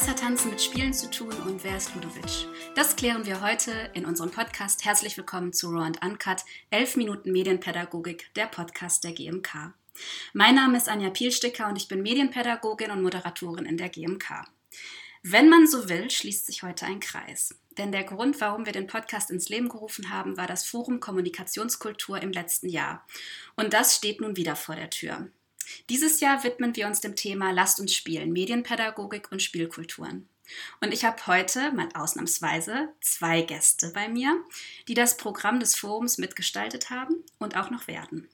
Was hat Tanzen mit Spielen zu tun und wer ist Ludovic? Das klären wir heute in unserem Podcast. Herzlich willkommen zu Raw and Uncut, 11 Minuten Medienpädagogik, der Podcast der GMK. Mein Name ist Anja Pielsticker und ich bin Medienpädagogin und Moderatorin in der GMK. Wenn man so will, schließt sich heute ein Kreis. Denn der Grund, warum wir den Podcast ins Leben gerufen haben, war das Forum Kommunikationskultur im letzten Jahr. Und das steht nun wieder vor der Tür. Dieses Jahr widmen wir uns dem Thema Lasst uns spielen, Medienpädagogik und Spielkulturen. Und ich habe heute mal ausnahmsweise zwei Gäste bei mir, die das Programm des Forums mitgestaltet haben und auch noch werden.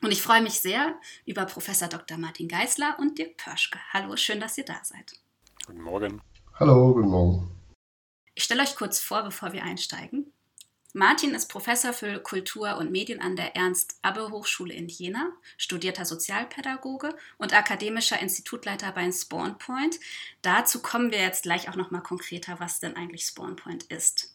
Und ich freue mich sehr über Professor Dr. Martin Geisler und Dirk Pörschke. Hallo, schön, dass ihr da seid. Guten Morgen. Hallo, guten Morgen. Ich stelle euch kurz vor, bevor wir einsteigen. Martin ist Professor für Kultur und Medien an der Ernst-Abbe-Hochschule in Jena, studierter Sozialpädagoge und akademischer Institutleiter bei Spawn Point. Dazu kommen wir jetzt gleich auch noch mal konkreter, was denn eigentlich Spawn Point ist.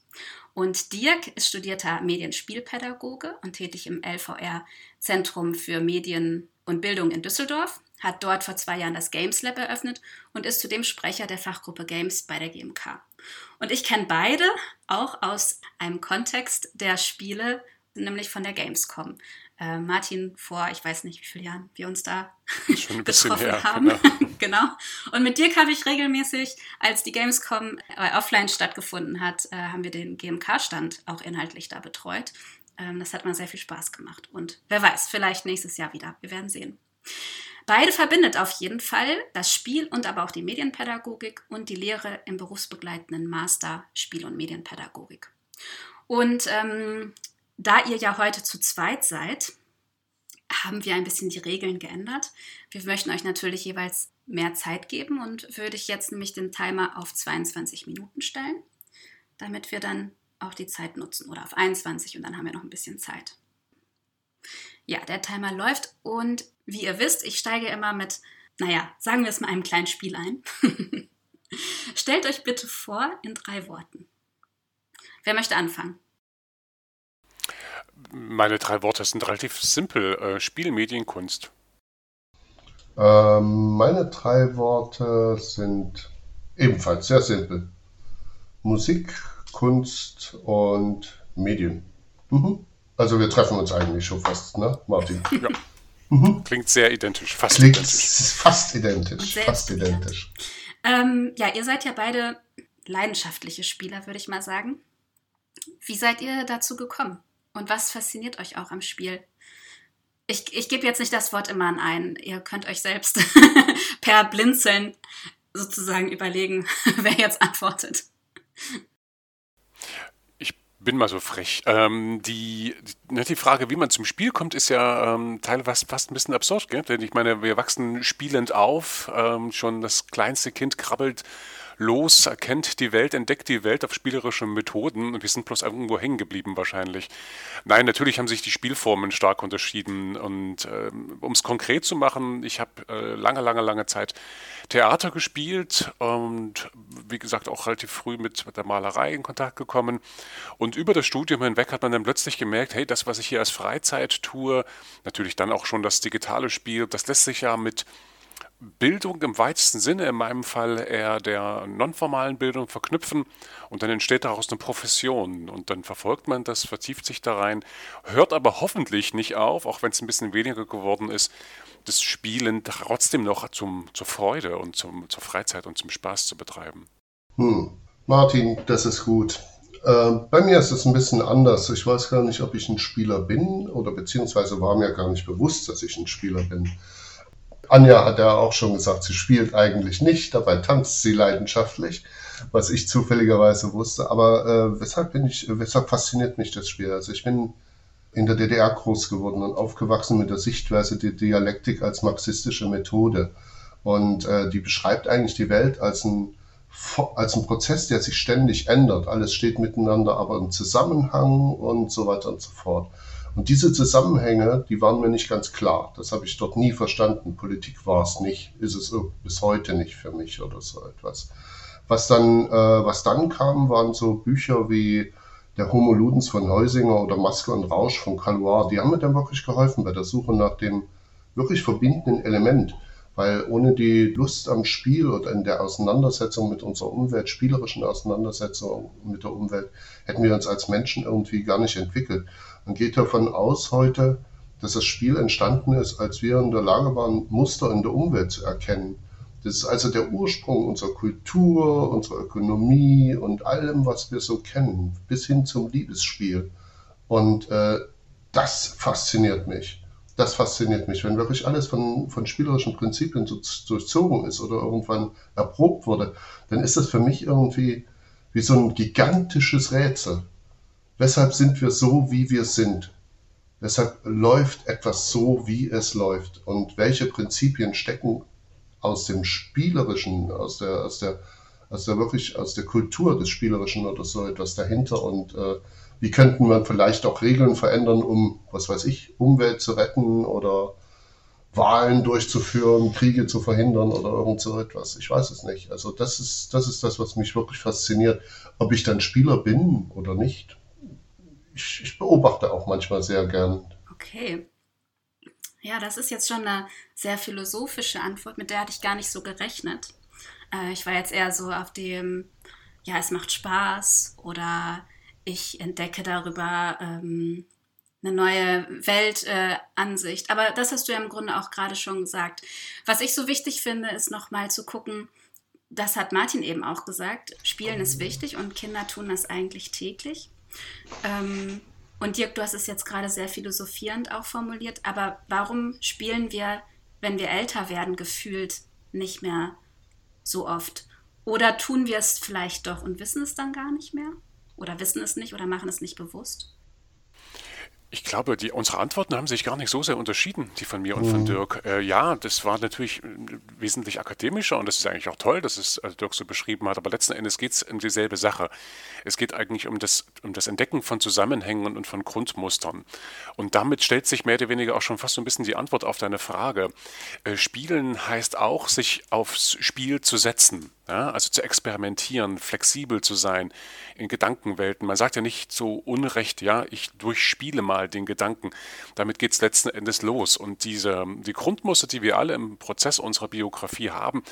Und Dirk ist studierter Medienspielpädagoge und tätig im LVR Zentrum für Medien und Bildung in Düsseldorf, hat dort vor zwei Jahren das Games Lab eröffnet und ist zudem Sprecher der Fachgruppe Games bei der GMK. Und ich kenne beide auch aus einem Kontext der Spiele, nämlich von der Gamescom. Äh, Martin vor, ich weiß nicht wie viele Jahren wir uns da getroffen her, haben. Genau. genau. Und mit Dirk habe ich regelmäßig, als die Gamescom äh, offline stattgefunden hat, äh, haben wir den GMK-Stand auch inhaltlich da betreut. Ähm, das hat mal sehr viel Spaß gemacht. Und wer weiß, vielleicht nächstes Jahr wieder. Wir werden sehen. Beide verbindet auf jeden Fall das Spiel und aber auch die Medienpädagogik und die Lehre im berufsbegleitenden Master Spiel- und Medienpädagogik. Und ähm, da ihr ja heute zu zweit seid, haben wir ein bisschen die Regeln geändert. Wir möchten euch natürlich jeweils mehr Zeit geben und würde ich jetzt nämlich den Timer auf 22 Minuten stellen, damit wir dann auch die Zeit nutzen oder auf 21 und dann haben wir noch ein bisschen Zeit. Ja, der Timer läuft und wie ihr wisst, ich steige immer mit, naja, sagen wir es mal einem kleinen Spiel ein. Stellt euch bitte vor in drei Worten. Wer möchte anfangen? Meine drei Worte sind relativ simpel. Äh, Spielmedienkunst. Ähm, meine drei Worte sind ebenfalls sehr simpel. Musik, Kunst und Medien. Mhm. Also wir treffen uns eigentlich schon fast, ne, Martin? Ja. Mhm. Klingt sehr identisch, fast Klingt identisch. Fast identisch, fast identisch. Ähm, ja, ihr seid ja beide leidenschaftliche Spieler, würde ich mal sagen. Wie seid ihr dazu gekommen? Und was fasziniert euch auch am Spiel? Ich, ich gebe jetzt nicht das Wort immer an einen. Ihr könnt euch selbst per Blinzeln sozusagen überlegen, wer jetzt antwortet bin mal so frech. Ähm, die, die, ne, die Frage, wie man zum Spiel kommt, ist ja ähm, teilweise fast ein bisschen absurd. Gell? Denn ich meine, wir wachsen spielend auf. Ähm, schon das kleinste Kind krabbelt los, erkennt die Welt, entdeckt die Welt auf spielerische Methoden und wir sind bloß irgendwo hängen geblieben wahrscheinlich. Nein, natürlich haben sich die Spielformen stark unterschieden und äh, um es konkret zu machen, ich habe äh, lange, lange, lange Zeit Theater gespielt und wie gesagt auch relativ früh mit der Malerei in Kontakt gekommen und über das Studium hinweg hat man dann plötzlich gemerkt, hey, das, was ich hier als Freizeit tue, natürlich dann auch schon das digitale Spiel, das lässt sich ja mit Bildung im weitesten Sinne, in meinem Fall eher der nonformalen Bildung verknüpfen und dann entsteht daraus eine Profession und dann verfolgt man das, vertieft sich da rein, hört aber hoffentlich nicht auf, auch wenn es ein bisschen weniger geworden ist, das Spielen trotzdem noch zum, zur Freude und zum, zur Freizeit und zum Spaß zu betreiben. Hm. Martin, das ist gut. Äh, bei mir ist es ein bisschen anders. Ich weiß gar nicht, ob ich ein Spieler bin oder beziehungsweise war mir gar nicht bewusst, dass ich ein Spieler bin. Anja hat ja auch schon gesagt, sie spielt eigentlich nicht, dabei tanzt sie leidenschaftlich, was ich zufälligerweise wusste. Aber äh, weshalb bin ich, weshalb fasziniert mich das Spiel? Also ich bin in der DDR groß geworden und aufgewachsen mit der Sichtweise der Dialektik als marxistische Methode. Und äh, die beschreibt eigentlich die Welt als ein als ein Prozess, der sich ständig ändert. Alles steht miteinander aber im Zusammenhang und so weiter und so fort. Und diese Zusammenhänge, die waren mir nicht ganz klar. Das habe ich dort nie verstanden. Politik war es nicht, ist es bis heute nicht für mich oder so etwas. Was dann, äh, was dann kam, waren so Bücher wie der Homo Ludens von Heusinger oder Maske und Rausch von Calois. Die haben mir dann wirklich geholfen bei der Suche nach dem wirklich verbindenden Element. Weil ohne die Lust am Spiel oder in der Auseinandersetzung mit unserer Umwelt, spielerischen Auseinandersetzung mit der Umwelt, hätten wir uns als Menschen irgendwie gar nicht entwickelt. Man geht davon aus heute, dass das Spiel entstanden ist, als wir in der Lage waren, Muster in der Umwelt zu erkennen. Das ist also der Ursprung unserer Kultur, unserer Ökonomie und allem, was wir so kennen, bis hin zum Liebesspiel. Und äh, das fasziniert mich das fasziniert mich. Wenn wirklich alles von, von spielerischen Prinzipien so durchzogen ist oder irgendwann erprobt wurde, dann ist das für mich irgendwie wie so ein gigantisches Rätsel. Weshalb sind wir so, wie wir sind? Weshalb läuft etwas so, wie es läuft? Und welche Prinzipien stecken aus dem Spielerischen, aus der, aus der, aus der wirklich, aus der Kultur des Spielerischen oder so etwas dahinter? Und äh, wie könnten wir vielleicht auch Regeln verändern, um, was weiß ich, Umwelt zu retten oder Wahlen durchzuführen, Kriege zu verhindern oder irgend so etwas. Ich weiß es nicht. Also das ist, das ist das, was mich wirklich fasziniert. Ob ich dann Spieler bin oder nicht, ich, ich beobachte auch manchmal sehr gern. Okay. Ja, das ist jetzt schon eine sehr philosophische Antwort, mit der hatte ich gar nicht so gerechnet. Äh, ich war jetzt eher so auf dem, ja, es macht Spaß oder ich entdecke darüber ähm, eine neue Weltansicht. Äh, Aber das hast du ja im Grunde auch gerade schon gesagt. Was ich so wichtig finde, ist nochmal zu gucken, das hat Martin eben auch gesagt, Spielen ist wichtig und Kinder tun das eigentlich täglich. Ähm, und Dirk, du hast es jetzt gerade sehr philosophierend auch formuliert, aber warum spielen wir, wenn wir älter werden, gefühlt nicht mehr so oft? Oder tun wir es vielleicht doch und wissen es dann gar nicht mehr? oder wissen es nicht oder machen es nicht bewusst? Ich glaube, die, unsere Antworten haben sich gar nicht so sehr unterschieden, die von mir und von mhm. Dirk. Äh, ja, das war natürlich äh, wesentlich akademischer und das ist eigentlich auch toll, dass es also Dirk so beschrieben hat, aber letzten Endes geht es um dieselbe Sache. Es geht eigentlich um das, um das Entdecken von Zusammenhängen und von Grundmustern. Und damit stellt sich mehr oder weniger auch schon fast so ein bisschen die Antwort auf deine Frage. Äh, Spielen heißt auch, sich aufs Spiel zu setzen. Ja, also zu experimentieren, flexibel zu sein in Gedankenwelten. Man sagt ja nicht so unrecht, ja, ich durchspiele mal den Gedanken. Damit geht es letzten Endes los. Und diese, die Grundmuster, die wir alle im Prozess unserer Biografie haben,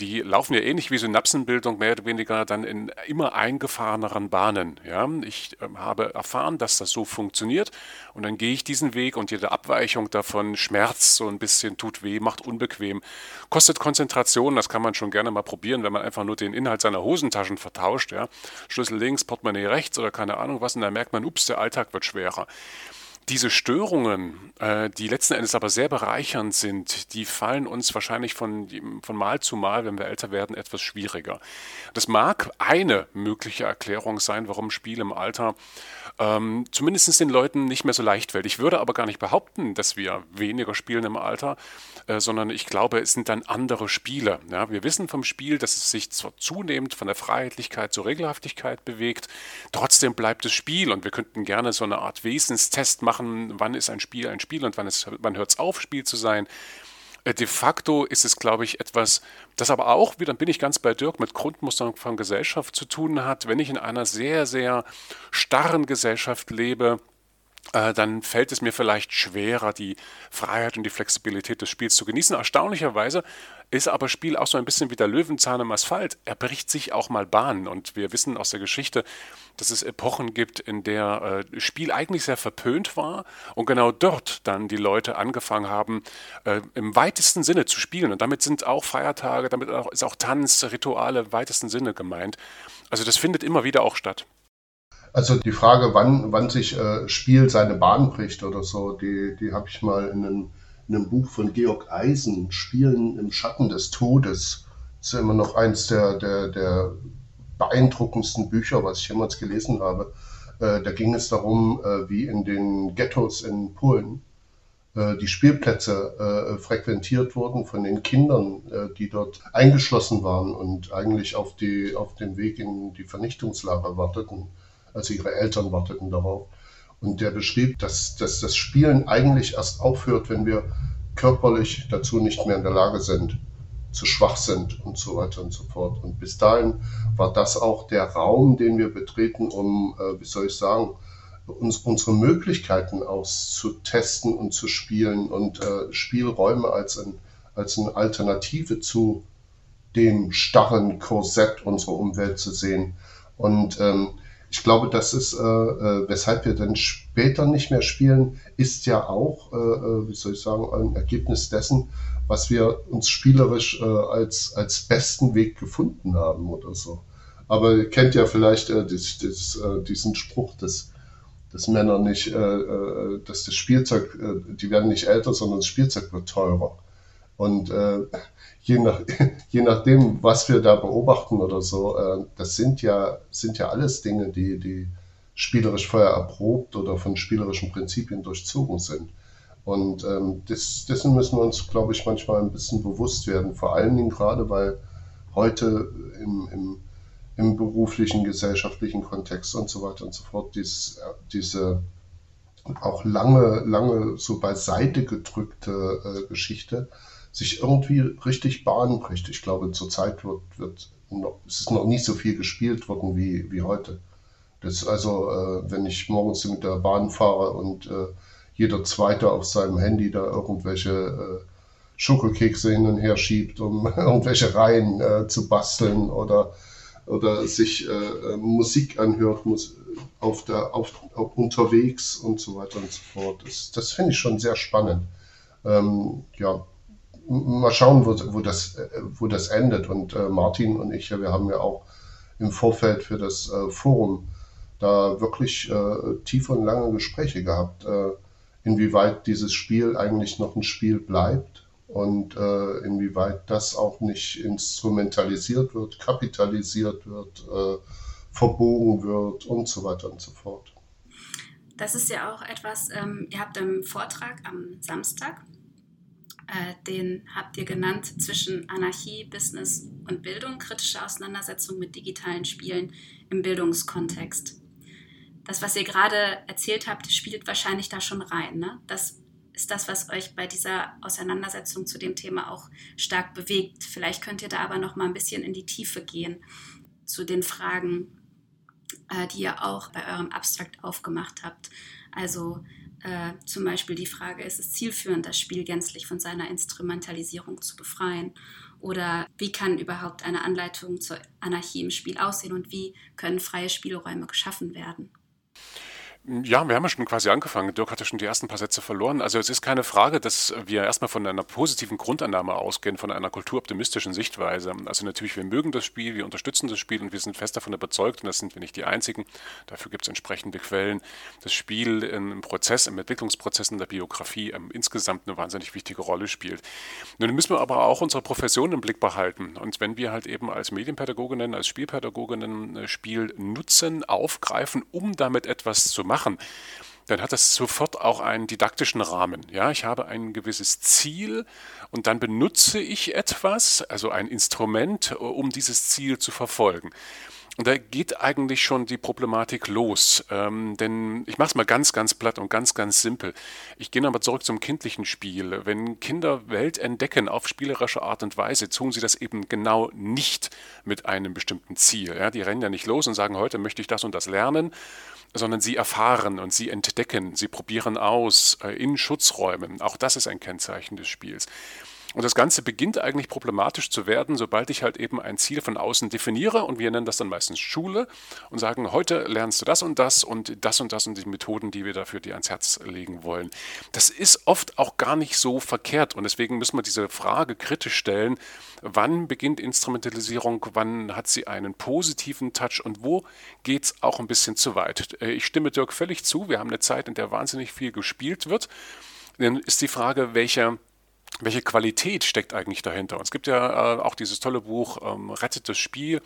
die laufen ja ähnlich wie Synapsenbildung mehr oder weniger dann in immer eingefahreneren Bahnen. Ja. Ich äh, habe erfahren, dass das so funktioniert und dann gehe ich diesen Weg und jede Abweichung davon schmerzt so ein bisschen, tut weh, macht unbequem, kostet Konzentration, das kann man schon gerne mal probieren, wenn wenn man einfach nur den Inhalt seiner Hosentaschen vertauscht, ja, Schlüssel links, Portemonnaie rechts oder keine Ahnung was, und dann merkt man, ups, der Alltag wird schwerer. Diese Störungen, äh, die letzten Endes aber sehr bereichernd sind, die fallen uns wahrscheinlich von, von Mal zu Mal, wenn wir älter werden, etwas schwieriger. Das mag eine mögliche Erklärung sein, warum Spiel im Alter ähm, zumindest den Leuten nicht mehr so leicht fällt. Ich würde aber gar nicht behaupten, dass wir weniger spielen im Alter, äh, sondern ich glaube, es sind dann andere Spiele. Ja? Wir wissen vom Spiel, dass es sich zwar zunehmend von der Freiheitlichkeit zur Regelhaftigkeit bewegt, trotzdem bleibt es Spiel und wir könnten gerne so eine Art Wesenstest machen, wann ist ein Spiel ein Spiel und wann, wann hört es auf, Spiel zu sein. Äh, de facto ist es, glaube ich, etwas, das aber auch, wieder bin ich ganz bei Dirk, mit Grundmustern von Gesellschaft zu tun hat. Wenn ich in einer sehr, sehr starren Gesellschaft lebe, äh, dann fällt es mir vielleicht schwerer, die Freiheit und die Flexibilität des Spiels zu genießen. Erstaunlicherweise ist aber Spiel auch so ein bisschen wie der Löwenzahn im Asphalt. Er bricht sich auch mal Bahn. Und wir wissen aus der Geschichte, dass es Epochen gibt, in der äh, Spiel eigentlich sehr verpönt war und genau dort dann die Leute angefangen haben, äh, im weitesten Sinne zu spielen. Und damit sind auch Feiertage, damit auch, ist auch Tanz, Rituale im weitesten Sinne gemeint. Also das findet immer wieder auch statt. Also die Frage, wann, wann sich äh, Spiel seine Bahn bricht oder so, die, die habe ich mal in einem, in einem Buch von Georg Eisen, Spielen im Schatten des Todes. Das ist immer noch eins der, der, der beeindruckendsten Bücher, was ich jemals gelesen habe. Äh, da ging es darum, äh, wie in den Ghettos in Polen äh, die Spielplätze äh, frequentiert wurden von den Kindern, äh, die dort eingeschlossen waren und eigentlich auf, die, auf den Weg in die Vernichtungslager warteten, also ihre Eltern warteten darauf. Und der beschrieb, dass, dass das Spielen eigentlich erst aufhört, wenn wir körperlich dazu nicht mehr in der Lage sind, zu schwach sind und so weiter und so fort. Und bis dahin war das auch der Raum, den wir betreten, um, äh, wie soll ich sagen, uns, unsere Möglichkeiten auszutesten und zu spielen und äh, Spielräume als, ein, als eine Alternative zu dem starren Korsett unserer Umwelt zu sehen. Und ähm, ich glaube, das ist, äh, äh, weshalb wir dann später nicht mehr spielen, ist ja auch, äh, äh wie soll ich sagen, ein Ergebnis dessen, was wir uns spielerisch äh, als, als besten Weg gefunden haben oder so. Aber ihr kennt ja vielleicht äh, das, das, diesen Spruch, dass dass Männer nicht, äh, äh, dass das Spielzeug, äh, die werden nicht älter, sondern das Spielzeug wird teurer. Und äh, je, nach, je nachdem, was wir da beobachten oder so, äh, das sind ja, sind ja alles Dinge, die, die spielerisch vorher erprobt oder von spielerischen Prinzipien durchzogen sind. Und ähm, das, dessen müssen wir uns, glaube ich, manchmal ein bisschen bewusst werden. Vor allen Dingen gerade, weil heute im, im im beruflichen, gesellschaftlichen Kontext und so weiter und so fort, dies, diese auch lange, lange so beiseite gedrückte äh, Geschichte sich irgendwie richtig Bahn bricht. Ich glaube, zurzeit wird, wird noch, es ist noch nicht so viel gespielt worden wie, wie heute. Das also, äh, wenn ich morgens mit der Bahn fahre und äh, jeder Zweite auf seinem Handy da irgendwelche äh, Schokokekse hin und her schiebt, um irgendwelche Reihen äh, zu basteln oder oder sich äh, äh, Musik anhört, muss auf der, auf, auf, unterwegs und so weiter und so fort. Das, das finde ich schon sehr spannend. Ähm, ja, mal schauen, wo, wo, das, äh, wo das endet. Und äh, Martin und ich, wir haben ja auch im Vorfeld für das äh, Forum da wirklich äh, tiefe und lange Gespräche gehabt, inwieweit dieses Spiel eigentlich noch ein Spiel bleibt und äh, inwieweit das auch nicht instrumentalisiert wird, kapitalisiert wird, äh, verbogen wird und so weiter und so fort. Das ist ja auch etwas, ähm, ihr habt im Vortrag am Samstag, äh, den habt ihr genannt, zwischen Anarchie, Business und Bildung, kritische Auseinandersetzung mit digitalen Spielen im Bildungskontext. Das, was ihr gerade erzählt habt, spielt wahrscheinlich da schon rein. Ne? Das ist das, was euch bei dieser Auseinandersetzung zu dem Thema auch stark bewegt. Vielleicht könnt ihr da aber noch mal ein bisschen in die Tiefe gehen zu den Fragen, äh, die ihr auch bei eurem Abstrakt aufgemacht habt. Also äh, zum Beispiel die Frage, ist es zielführend, das Spiel gänzlich von seiner Instrumentalisierung zu befreien? Oder wie kann überhaupt eine Anleitung zur Anarchie im Spiel aussehen und wie können freie Spielräume geschaffen werden? Ja, wir haben ja schon quasi angefangen. Dirk hatte schon die ersten paar Sätze verloren. Also es ist keine Frage, dass wir erstmal von einer positiven Grundannahme ausgehen, von einer kulturoptimistischen Sichtweise. Also natürlich, wir mögen das Spiel, wir unterstützen das Spiel und wir sind fest davon überzeugt, und das sind wir nicht die Einzigen, dafür gibt es entsprechende Quellen, das Spiel im Prozess, im Entwicklungsprozess in der Biografie ähm, insgesamt eine wahnsinnig wichtige Rolle spielt. Nun müssen wir aber auch unsere Profession im Blick behalten. Und wenn wir halt eben als Medienpädagoginnen, als Spielpädagoginnen äh, Spiel nutzen, aufgreifen, um damit etwas zu machen, machen, dann hat das sofort auch einen didaktischen Rahmen. Ja, ich habe ein gewisses Ziel und dann benutze ich etwas, also ein Instrument, um dieses Ziel zu verfolgen. Und da geht eigentlich schon die Problematik los. Ähm, denn ich mache es mal ganz, ganz platt und ganz, ganz simpel. Ich gehe nochmal zurück zum kindlichen Spiel. Wenn Kinder Welt entdecken auf spielerische Art und Weise, tun sie das eben genau nicht mit einem bestimmten Ziel. Ja, die rennen ja nicht los und sagen, heute möchte ich das und das lernen, sondern sie erfahren und sie entdecken, sie probieren aus äh, in Schutzräumen. Auch das ist ein Kennzeichen des Spiels. Und das Ganze beginnt eigentlich problematisch zu werden, sobald ich halt eben ein Ziel von außen definiere und wir nennen das dann meistens Schule und sagen, heute lernst du das und das und das und das und die Methoden, die wir dafür dir ans Herz legen wollen. Das ist oft auch gar nicht so verkehrt und deswegen müssen wir diese Frage kritisch stellen, wann beginnt Instrumentalisierung, wann hat sie einen positiven Touch und wo geht es auch ein bisschen zu weit. Äh, ich stimme Dirk völlig zu, wir haben eine Zeit, in der wahnsinnig viel gespielt wird. Dann ist die Frage, welcher welche Qualität steckt eigentlich dahinter? Und es gibt ja äh, auch dieses tolle Buch ähm, Rettet das Spiel.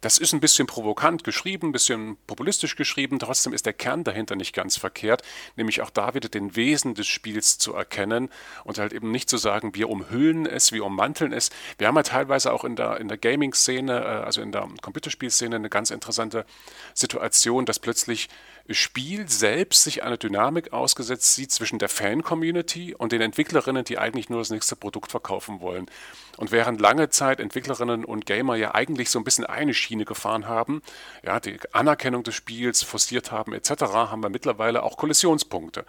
Das ist ein bisschen provokant geschrieben, ein bisschen populistisch geschrieben. Trotzdem ist der Kern dahinter nicht ganz verkehrt, nämlich auch da wieder den Wesen des Spiels zu erkennen und halt eben nicht zu sagen, wir umhüllen es, wir ummanteln es. Wir haben ja teilweise auch in der, in der Gaming-Szene, äh, also in der Computerspielszene, eine ganz interessante Situation, dass plötzlich Spiel selbst sich eine Dynamik ausgesetzt sieht zwischen der Fan-Community und den Entwicklerinnen, die eigentlich nur das nächste Produkt verkaufen wollen. Und während lange Zeit Entwicklerinnen und Gamer ja eigentlich so ein bisschen eine Schiene gefahren haben, ja, die Anerkennung des Spiels forciert haben etc., haben wir mittlerweile auch Kollisionspunkte.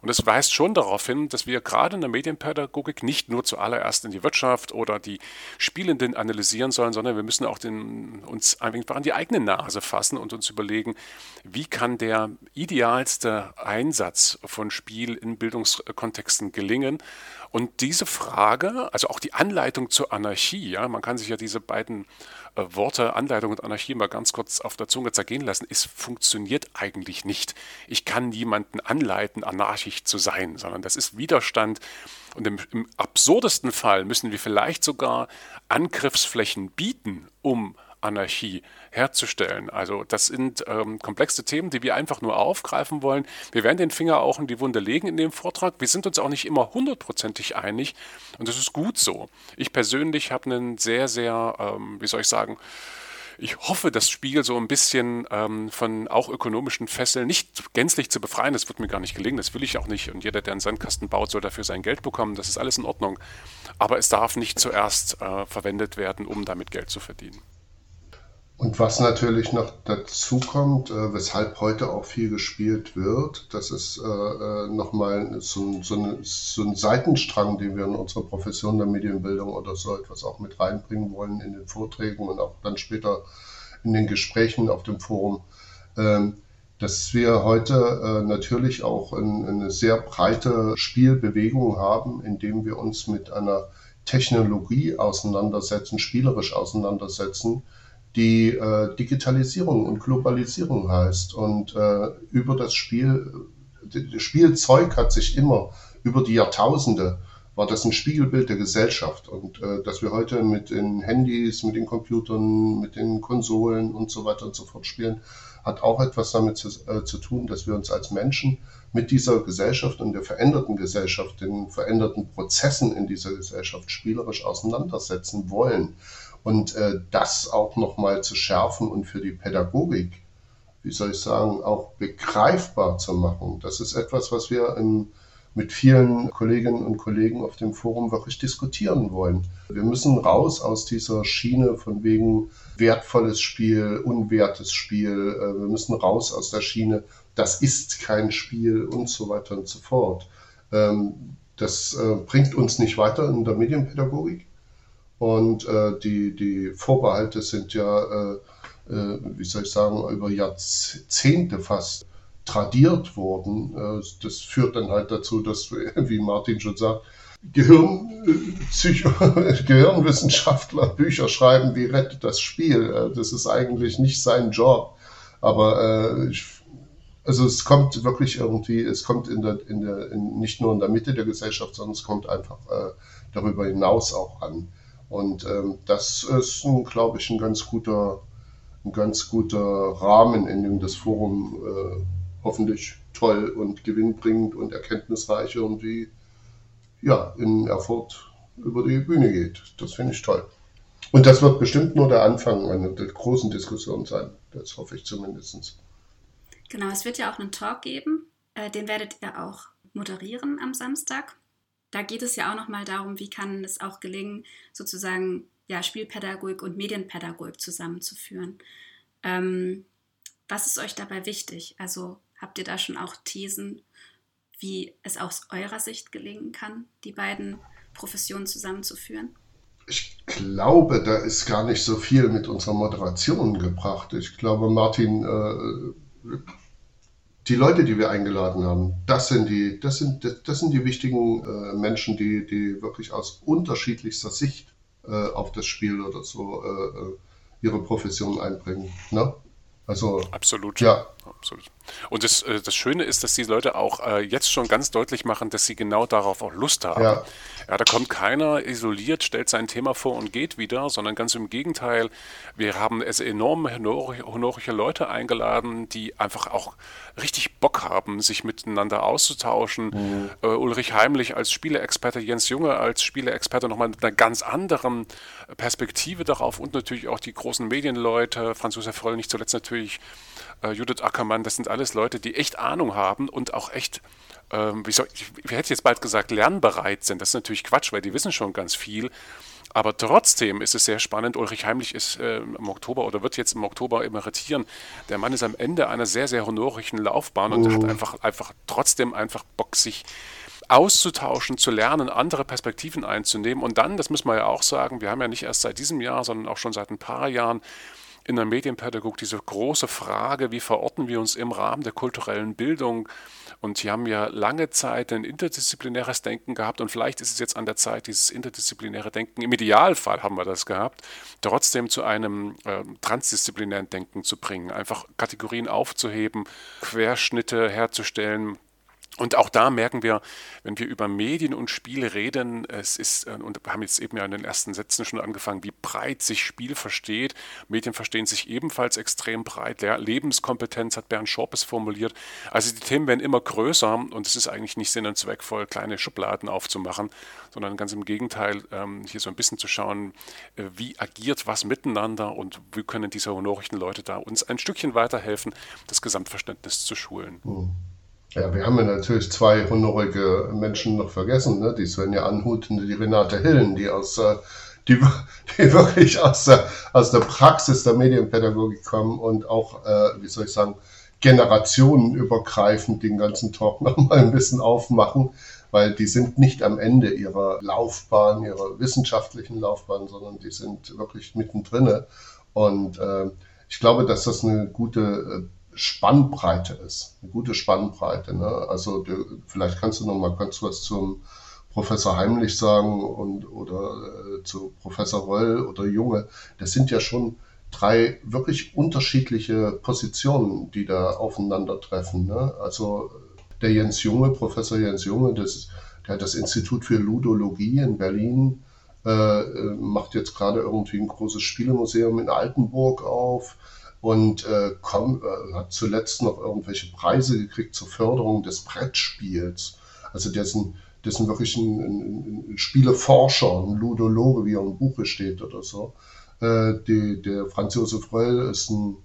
Und es weist schon darauf hin, dass wir gerade in der Medienpädagogik nicht nur zuallererst in die Wirtschaft oder die Spielenden analysieren sollen, sondern wir müssen auch den, uns einfach an die eigene Nase fassen und uns überlegen, wie kann der idealste Einsatz von Spiel in Bildungskontexten gelingen. Und diese Frage, also auch die Anleitung zur Anarchie, ja, man kann sich ja diese beiden Worte Anleitung und Anarchie mal ganz kurz auf der Zunge zergehen lassen, es funktioniert eigentlich nicht. Ich kann niemanden anleiten, anarchisch zu sein, sondern das ist Widerstand. Und im, im absurdesten Fall müssen wir vielleicht sogar Angriffsflächen bieten, um Anarchie herzustellen. Also das sind ähm, komplexe Themen, die wir einfach nur aufgreifen wollen. Wir werden den Finger auch in die Wunde legen in dem Vortrag. Wir sind uns auch nicht immer hundertprozentig einig und das ist gut so. Ich persönlich habe einen sehr, sehr, ähm, wie soll ich sagen, ich hoffe, das Spiel so ein bisschen ähm, von auch ökonomischen Fesseln nicht gänzlich zu befreien. Das wird mir gar nicht gelingen, das will ich auch nicht. Und jeder, der einen Sandkasten baut, soll dafür sein Geld bekommen. Das ist alles in Ordnung. Aber es darf nicht zuerst äh, verwendet werden, um damit Geld zu verdienen. Und was natürlich noch dazu kommt, äh, weshalb heute auch viel gespielt wird, das ist äh, äh nochmal so, so, so, ein Seitenstrang, den wir in unserer Profession der Medienbildung oder so etwas auch mit reinbringen wollen in den Vorträgen und auch dann später in den Gesprächen auf dem Forum, ähm, dass wir heute äh, natürlich auch ein, eine sehr breite Spielbewegung haben, indem wir uns mit einer Technologie auseinandersetzen, spielerisch auseinandersetzen, die äh, Digitalisierung und Globalisierung heißt. Und äh, über das Spiel, das Spielzeug hat sich immer über die Jahrtausende war das ein Spiegelbild der Gesellschaft. Und äh, dass wir heute mit den Handys, mit den Computern, mit den Konsolen und so weiter und so fort spielen, hat auch etwas damit zu, äh, zu tun, dass wir uns als Menschen mit dieser Gesellschaft und der veränderten Gesellschaft, den veränderten Prozessen in dieser Gesellschaft spielerisch auseinandersetzen wollen. Und äh, das auch nochmal zu schärfen und für die Pädagogik, wie soll ich sagen, auch begreifbar zu machen, das ist etwas, was wir im, mit vielen Kolleginnen und Kollegen auf dem Forum wirklich diskutieren wollen. Wir müssen raus aus dieser Schiene von wegen wertvolles Spiel, unwertes Spiel. Äh, wir müssen raus aus der Schiene, das ist kein Spiel und so weiter und so fort. Ähm, das äh, bringt uns nicht weiter in der Medienpädagogik. Und äh, die, die Vorbehalte sind ja, äh, äh, wie soll ich sagen, über Jahrzehnte fast tradiert worden. Äh, das führt dann halt dazu, dass, wie Martin schon sagt, Gehirn, Psycho Gehirnwissenschaftler Bücher schreiben, wie rettet das Spiel. Äh, das ist eigentlich nicht sein Job. Aber äh, ich, also es kommt wirklich irgendwie, es kommt in der, in der, in, nicht nur in der Mitte der Gesellschaft, sondern es kommt einfach äh, darüber hinaus auch an. Und ähm, das ist, glaube ich, ein ganz guter, ein ganz guter Rahmen, in dem das Forum äh, hoffentlich toll und gewinnbringend und erkenntnisreich irgendwie ja, in Erfurt über die Bühne geht. Das finde ich toll. Und das wird bestimmt nur der Anfang einer großen Diskussion sein. Das hoffe ich zumindest. Genau, es wird ja auch einen Talk geben. Äh, den werdet ihr auch moderieren am Samstag da geht es ja auch nochmal darum, wie kann es auch gelingen, sozusagen ja, Spielpädagogik und Medienpädagogik zusammenzuführen. Ähm, was ist euch dabei wichtig? Also habt ihr da schon auch Thesen, wie es aus eurer Sicht gelingen kann, die beiden Professionen zusammenzuführen? Ich glaube, da ist gar nicht so viel mit unserer Moderation gebracht. Ich glaube, Martin äh, die Leute, die wir eingeladen haben, das sind die, das sind, das sind die wichtigen äh, Menschen, die, die wirklich aus unterschiedlichster Sicht äh, auf das Spiel oder so äh, äh ihre Profession einbringen. Ne? Also absolut. Ja, absolut. Und das, äh, das Schöne ist, dass die Leute auch äh, jetzt schon ganz deutlich machen, dass sie genau darauf auch Lust haben. Ja. ja, da kommt keiner isoliert, stellt sein Thema vor und geht wieder, sondern ganz im Gegenteil. Wir haben es enorm honorische Leute eingeladen, die einfach auch richtig Bock haben, sich miteinander auszutauschen. Mhm. Uh, Ulrich Heimlich als Spieleexperte, Jens Junge als Spieleexperte nochmal mit einer ganz anderen Perspektive darauf und natürlich auch die großen Medienleute, Franz Josef Fröll nicht zuletzt natürlich äh, Judith Ackermann, das sind alles Leute, die echt Ahnung haben und auch echt, ähm, wie soll, ich, ich hätte jetzt bald gesagt, lernbereit sind. Das ist natürlich Quatsch, weil die wissen schon ganz viel. Aber trotzdem ist es sehr spannend. Ulrich Heimlich ist äh, im Oktober oder wird jetzt im Oktober emeritieren. Der Mann ist am Ende einer sehr, sehr honorischen Laufbahn und uh. hat einfach, einfach trotzdem einfach Bock, sich auszutauschen, zu lernen, andere Perspektiven einzunehmen. Und dann, das müssen wir ja auch sagen, wir haben ja nicht erst seit diesem Jahr, sondern auch schon seit ein paar Jahren in der Medienpädagogik diese große Frage, wie verorten wir uns im Rahmen der kulturellen Bildung? Und sie haben ja lange Zeit ein interdisziplinäres Denken gehabt und vielleicht ist es jetzt an der Zeit, dieses interdisziplinäre Denken, im Idealfall haben wir das gehabt, trotzdem zu einem äh, transdisziplinären Denken zu bringen, einfach Kategorien aufzuheben, Querschnitte herzustellen, und auch da merken wir, wenn wir über Medien und Spiele reden, es ist, äh, und wir haben jetzt eben ja in den ersten Sätzen schon angefangen, wie breit sich Spiel versteht. Medien verstehen sich ebenfalls extrem breit. Lebenskompetenz hat Bernd Schorpes formuliert. Also die Themen werden immer größer und es ist eigentlich nicht Sinn und zweckvoll, kleine Schubladen aufzumachen, sondern ganz im Gegenteil, ähm, hier so ein bisschen zu schauen, äh, wie agiert was miteinander und wie können diese honorischen Leute da uns ein Stückchen weiterhelfen, das Gesamtverständnis zu schulen. Mhm. Ja, wir haben ja natürlich zwei honorige Menschen noch vergessen, ne? die Svenja Anhut und die Renate Hillen, die aus äh, die, die wirklich aus der, aus der Praxis der Medienpädagogik kommen und auch, äh, wie soll ich sagen, generationenübergreifend den ganzen Talk nochmal ein bisschen aufmachen, weil die sind nicht am Ende ihrer Laufbahn, ihrer wissenschaftlichen Laufbahn, sondern die sind wirklich mittendrin. Und äh, ich glaube, dass das eine gute äh, Spannbreite ist, eine gute Spannbreite. Ne? Also du, vielleicht kannst du noch mal ganz was zum Professor Heimlich sagen und oder äh, zu Professor Roll oder Junge. Das sind ja schon drei wirklich unterschiedliche Positionen, die da aufeinandertreffen. Ne? Also der Jens Junge, Professor Jens Junge, das, der hat das Institut für Ludologie in Berlin, äh, äh macht jetzt gerade irgendwie ein großes Spielemuseum in Altenburg auf und äh, komm, äh, hat zuletzt noch irgendwelche Preise gekriegt zur Förderung des Brettspiels. Also dessen, dessen wirklich ein, ein, ein Spieleforscher, ein Ludologe, wie er im Buche steht oder so. Äh, die, der Franz Josef Röll ist, ein,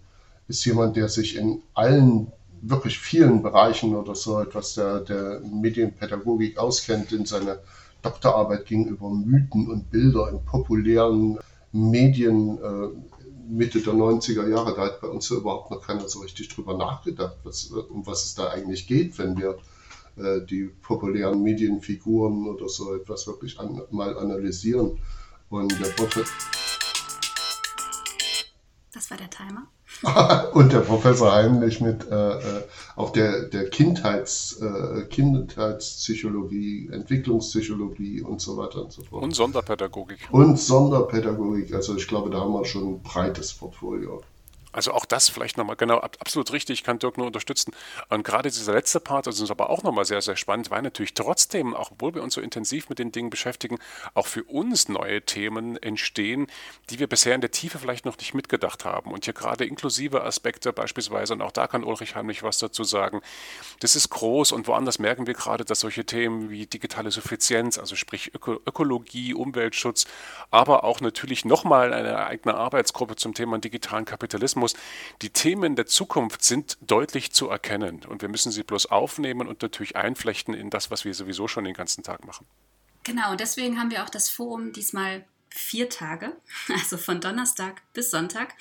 ist jemand, der sich in allen wirklich vielen Bereichen oder so etwas der, der Medienpädagogik auskennt. In seiner Doktorarbeit gegenüber Mythen und Bilder in populären Medien äh, Mitte der 90er Jahre, da hat bei uns ja überhaupt noch keiner so richtig drüber nachgedacht, was, um was es da eigentlich geht, wenn wir äh, die populären Medienfiguren oder so etwas wirklich an, mal analysieren. Und der Professor. Das war der Timer. und der Professor Heimlich mit äh, äh, auch der, der Kindheits, äh, Kindheitspsychologie, Entwicklungspsychologie und so weiter und so fort. Und Sonderpädagogik. Und Sonderpädagogik. Also ich glaube, da haben wir schon ein breites Portfolio. Also auch das vielleicht nochmal, genau, absolut richtig, kann Dirk nur unterstützen. Und gerade dieser letzte Part, ist aber auch nochmal sehr, sehr spannend, weil natürlich trotzdem, auch obwohl wir uns so intensiv mit den Dingen beschäftigen, auch für uns neue Themen entstehen, die wir bisher in der Tiefe vielleicht noch nicht mitgedacht haben. Und hier gerade inklusive Aspekte beispielsweise, und auch da kann Ulrich Heimlich was dazu sagen, das ist groß und woanders merken wir gerade, dass solche Themen wie digitale Suffizienz, also sprich Öko Ökologie, Umweltschutz, aber auch natürlich nochmal eine eigene Arbeitsgruppe zum Thema digitalen Kapitalismus, muss, die Themen der Zukunft sind deutlich zu erkennen und wir müssen sie bloß aufnehmen und natürlich einflechten in das, was wir sowieso schon den ganzen Tag machen. Genau, deswegen haben wir auch das Forum diesmal vier Tage, also von Donnerstag bis Sonntag.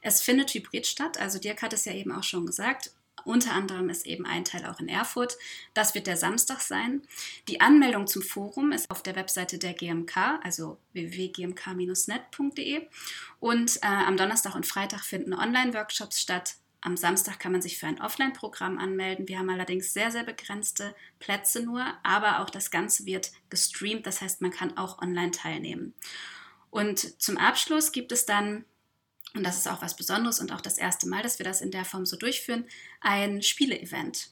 Es findet hybrid statt, also Dirk hat es ja eben auch schon gesagt. Unter anderem ist eben ein Teil auch in Erfurt. Das wird der Samstag sein. Die Anmeldung zum Forum ist auf der Webseite der GMK, also www.gmk-net.de. Und äh, am Donnerstag und Freitag finden Online-Workshops statt. Am Samstag kann man sich für ein Offline-Programm anmelden. Wir haben allerdings sehr, sehr begrenzte Plätze nur, aber auch das Ganze wird gestreamt. Das heißt, man kann auch online teilnehmen. Und zum Abschluss gibt es dann und das ist auch was Besonderes und auch das erste Mal, dass wir das in der Form so durchführen, ein Spiele-Event.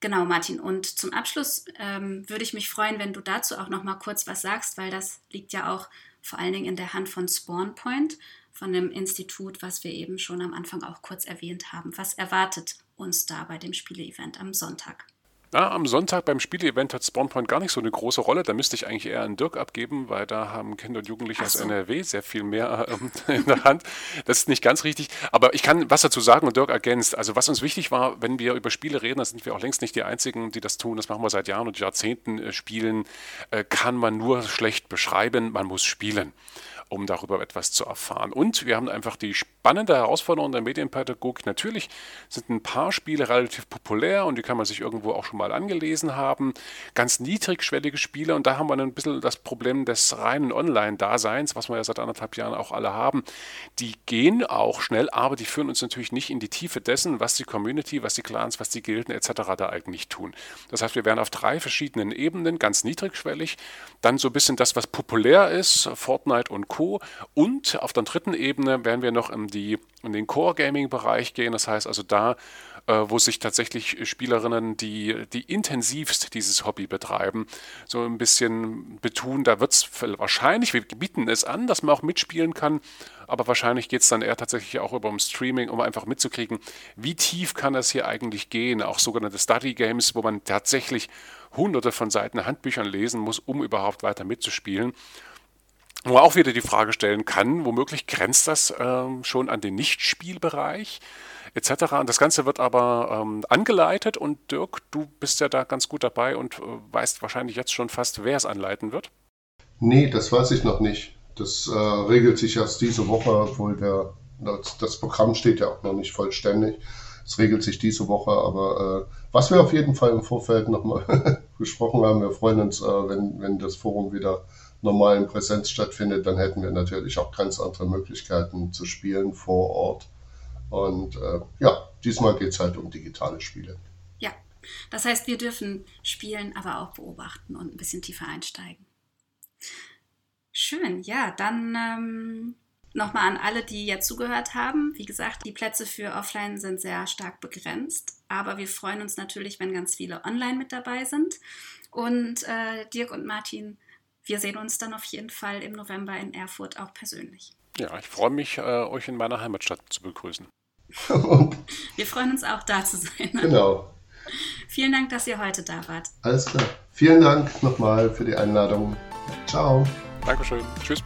Genau, Martin. Und zum Abschluss ähm, würde ich mich freuen, wenn du dazu auch noch mal kurz was sagst, weil das liegt ja auch vor allen Dingen in der Hand von Spawnpoint, von dem Institut, was wir eben schon am Anfang auch kurz erwähnt haben. Was erwartet uns da bei dem Spiele-Event am Sonntag? Ja, am Sonntag beim Spiele-Event hat Spawnpoint gar nicht so eine große Rolle. Da müsste ich eigentlich eher an Dirk abgeben, weil da haben Kinder und Jugendliche so. aus NRW sehr viel mehr ähm, in der Hand. Das ist nicht ganz richtig. Aber ich kann was dazu sagen und Dirk ergänzt. Also was uns wichtig war, wenn wir über Spiele reden, da sind wir auch längst nicht die Einzigen, die das tun. Das machen wir seit Jahren und Jahrzehnten. Äh, spielen äh, kann man nur schlecht beschreiben. Man muss spielen um darüber etwas zu erfahren. Und wir haben einfach die spannende Herausforderung der Medienpädagogik. Natürlich sind ein paar Spiele relativ populär und die kann man sich irgendwo auch schon mal angelesen haben. Ganz niedrigschwellige Spiele und da haben wir ein bisschen das Problem des reinen Online-Daseins, was wir ja seit anderthalb Jahren auch alle haben. Die gehen auch schnell, aber die führen uns natürlich nicht in die Tiefe dessen, was die Community, was die Clans, was die Gilden etc. da eigentlich tun. Das heißt, wir werden auf drei verschiedenen Ebenen ganz niedrigschwellig, dann so ein bisschen das, was populär ist, Fortnite und Co. Und auf der dritten Ebene werden wir noch in, die, in den Core-Gaming-Bereich gehen. Das heißt also da, äh, wo sich tatsächlich Spielerinnen, die, die intensivst dieses Hobby betreiben, so ein bisschen betun. Da wird es wahrscheinlich, wir bieten es an, dass man auch mitspielen kann, aber wahrscheinlich geht es dann eher tatsächlich auch über um Streaming, um einfach mitzukriegen, wie tief kann das hier eigentlich gehen. Auch sogenannte Study Games, wo man tatsächlich hunderte von Seiten Handbüchern lesen muss, um überhaupt weiter mitzuspielen. Wo man auch wieder die Frage stellen kann, womöglich grenzt das ähm, schon an den Nichtspielbereich etc. Und das Ganze wird aber ähm, angeleitet und Dirk, du bist ja da ganz gut dabei und äh, weißt wahrscheinlich jetzt schon fast, wer es anleiten wird. Nee, das weiß ich noch nicht. Das äh, regelt sich erst diese Woche, obwohl der, das, das, Programm steht ja auch noch nicht vollständig. Es regelt sich diese Woche, aber äh, was wir auf jeden Fall im Vorfeld nochmal besprochen haben, wir freuen uns, äh, wenn, wenn das Forum wieder normalen Präsenz stattfindet, dann hätten wir natürlich auch ganz andere Möglichkeiten zu spielen vor Ort. Und äh, ja, diesmal geht es halt um digitale Spiele. Ja, das heißt, wir dürfen spielen, aber auch beobachten und ein bisschen tiefer einsteigen. Schön, ja, dann ähm, nochmal an alle, die jetzt zugehört haben. Wie gesagt, die Plätze für Offline sind sehr stark begrenzt, aber wir freuen uns natürlich, wenn ganz viele online mit dabei sind. Und äh, Dirk und Martin wir sehen uns dann auf jeden Fall im November in Erfurt auch persönlich. Ja, ich freue mich, äh, euch in meiner Heimatstadt zu begrüßen. wir freuen uns auch, da zu sein. Genau. Vielen Dank, dass ihr heute da wart. Alles klar. Vielen Dank nochmal für die Einladung. Ciao. Dankeschön. Tschüss.